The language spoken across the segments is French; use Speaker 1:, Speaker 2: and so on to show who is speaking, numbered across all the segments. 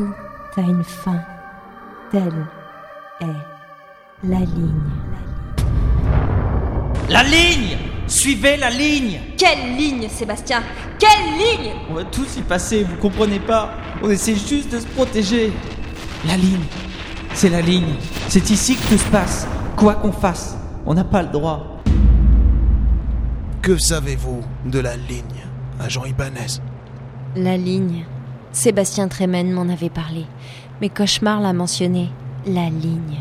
Speaker 1: Tout a une fin. Telle est la ligne.
Speaker 2: La ligne Suivez la ligne
Speaker 3: Quelle ligne, Sébastien? Quelle ligne
Speaker 2: On va tous y passer, vous comprenez pas On essaie juste de se protéger. La ligne, c'est la ligne. C'est ici que tout se passe. Quoi qu'on fasse, on n'a pas le droit.
Speaker 4: Que savez-vous de la ligne, agent Ibanez?
Speaker 1: La ligne. Sébastien Tremen m'en avait parlé. Mes cauchemars l'a mentionné. La ligne.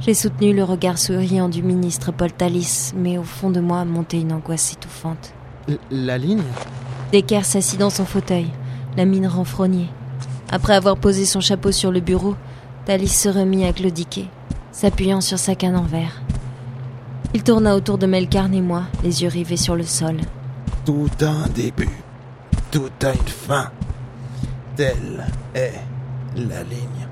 Speaker 1: J'ai soutenu le regard souriant du ministre Paul Talis, mais au fond de moi montait une angoisse étouffante.
Speaker 5: L- la ligne?
Speaker 1: Decker s'assit dans son fauteuil, la mine renfrognée. Après avoir posé son chapeau sur le bureau, Talis se remit à claudiquer, s'appuyant sur sa canne en verre. Il tourna autour de Melkarn et moi, les yeux rivés sur le sol.
Speaker 4: Tout a un début, tout a une fin. Telle est la ligne.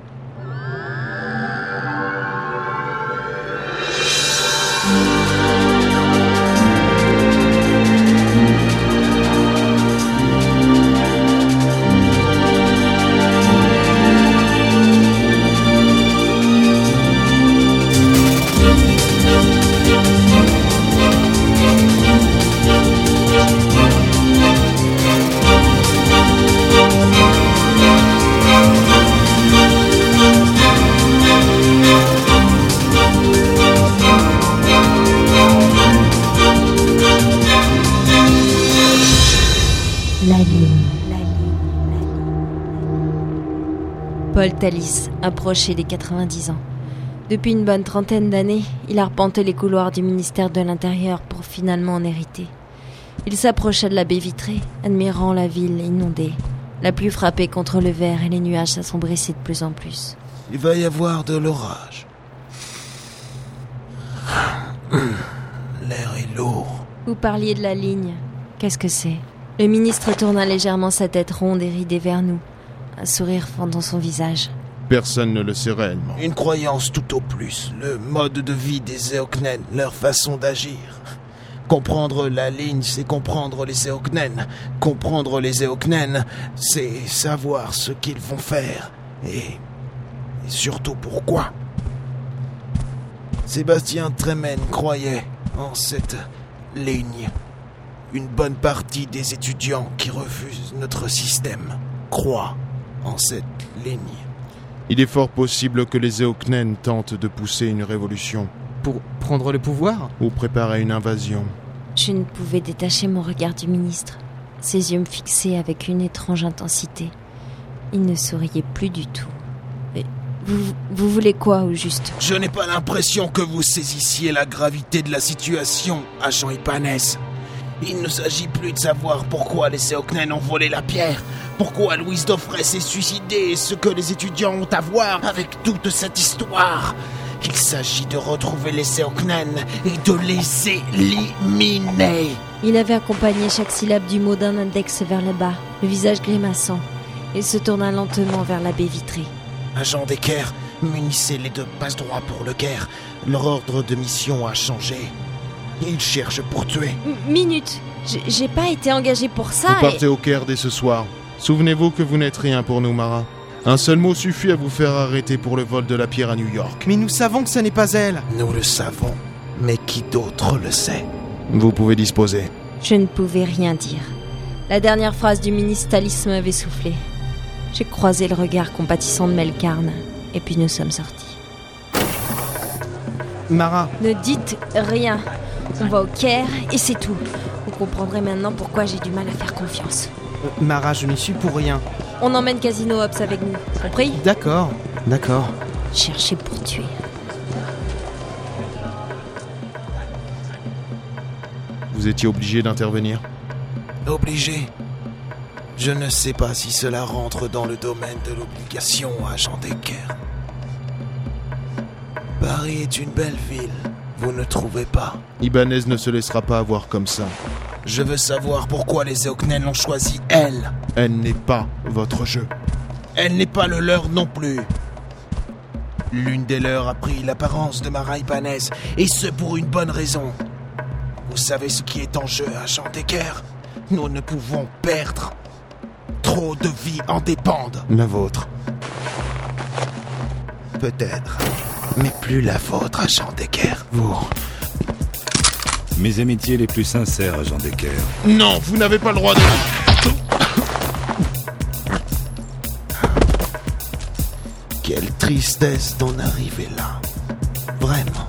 Speaker 1: Paul Talis approchait des 90 ans. Depuis une bonne trentaine d'années, il arpentait les couloirs du ministère de l'Intérieur pour finalement en hériter. Il s'approcha de la baie vitrée, admirant la ville inondée. La pluie frappait contre le verre et les nuages s'assombrissaient de plus en plus.
Speaker 4: Il va y avoir de l'orage. L'air est lourd.
Speaker 1: Vous parliez de la ligne. Qu'est-ce que c'est? Le ministre tourna légèrement sa tête ronde et ridée vers nous, un sourire fendant son visage.
Speaker 6: Personne ne le sait réellement.
Speaker 4: Une croyance tout au plus, le mode de vie des Eoknen, leur façon d'agir. Comprendre la ligne, c'est comprendre les Eoknen. Comprendre les Eoknen, c'est savoir ce qu'ils vont faire. Et, et surtout pourquoi. Sébastien Tremen croyait en cette ligne. Une bonne partie des étudiants qui refusent notre système croient en cette ligne.
Speaker 6: Il est fort possible que les Eoknen tentent de pousser une révolution
Speaker 5: Pour prendre le pouvoir?
Speaker 6: Ou préparer une invasion.
Speaker 1: Je ne pouvais détacher mon regard du ministre. Ses yeux me fixaient avec une étrange intensité. Il ne souriait plus du tout. Mais vous, vous voulez quoi au juste?
Speaker 4: Je n'ai pas l'impression que vous saisissiez la gravité de la situation, agent Ibanez. Il ne s'agit plus de savoir pourquoi les Eoknen ont volé la pierre, pourquoi Louise Daufray s'est suicidée et ce que les étudiants ont à voir avec toute cette histoire. Il s'agit de retrouver les Eoknen et de les éliminer.
Speaker 1: Il avait accompagné chaque syllabe du mot d'un index vers le bas, le visage grimaçant, et se tourna lentement vers la baie vitrée.
Speaker 4: Agent Decker, munissez les deux passe-droits pour le guerre. Leur ordre de mission a changé. Ils cherchent pour tuer.
Speaker 1: M- minute J'ai- J'ai pas été engagé pour ça
Speaker 6: Vous partez au Caire dès ce soir. Souvenez-vous que vous n'êtes rien pour nous, Mara. Un seul mot suffit à vous faire arrêter pour le vol de la pierre à New York.
Speaker 5: Mais nous savons que ce n'est pas elle
Speaker 4: Nous le savons, mais qui d'autre le sait?
Speaker 6: Vous pouvez disposer.
Speaker 1: je ne pouvais rien dire. La dernière phrase du ministre Talis m'avait soufflé. J'ai croisé le regard compatissant de Melkarn, et puis nous sommes sortis.
Speaker 5: Mara,
Speaker 1: Ne dites rien. On va au Caire et c'est tout. Vous comprendrez maintenant pourquoi j'ai du mal à faire confiance.
Speaker 5: euh, Mara, je n'y suis pour rien.
Speaker 1: On emmène Casino Ops avec nous, compris?
Speaker 5: D'accord, d'accord.
Speaker 1: Chercher pour tuer.
Speaker 6: Vous étiez obligé d'intervenir?
Speaker 4: Obligé. Je ne sais pas si cela rentre dans le domaine de l'obligation, agent Decker. Paris est une belle ville, vous ne trouvez pas
Speaker 6: Ibanez ne se laissera pas avoir comme ça.
Speaker 4: Je veux savoir pourquoi les Eoknen l'ont choisi elle.
Speaker 6: Elle n'est pas votre jeu.
Speaker 4: Elle n'est pas le leur non plus. L'une des leurs a pris l'apparence de Mara Ibanez, et ce pour une bonne raison. Vous savez ce qui est en jeu, agent Decker? Nous ne pouvons perdre. Trop de vies en dépendent.
Speaker 5: La vôtre.
Speaker 4: Peut-être. Mais plus la vôtre, agent Decker. Vous.
Speaker 7: Mes amitiés les plus sincères, Jean Decker.
Speaker 6: Non, vous n'avez pas le droit de...
Speaker 4: Quelle tristesse d'en arriver là. Vraiment.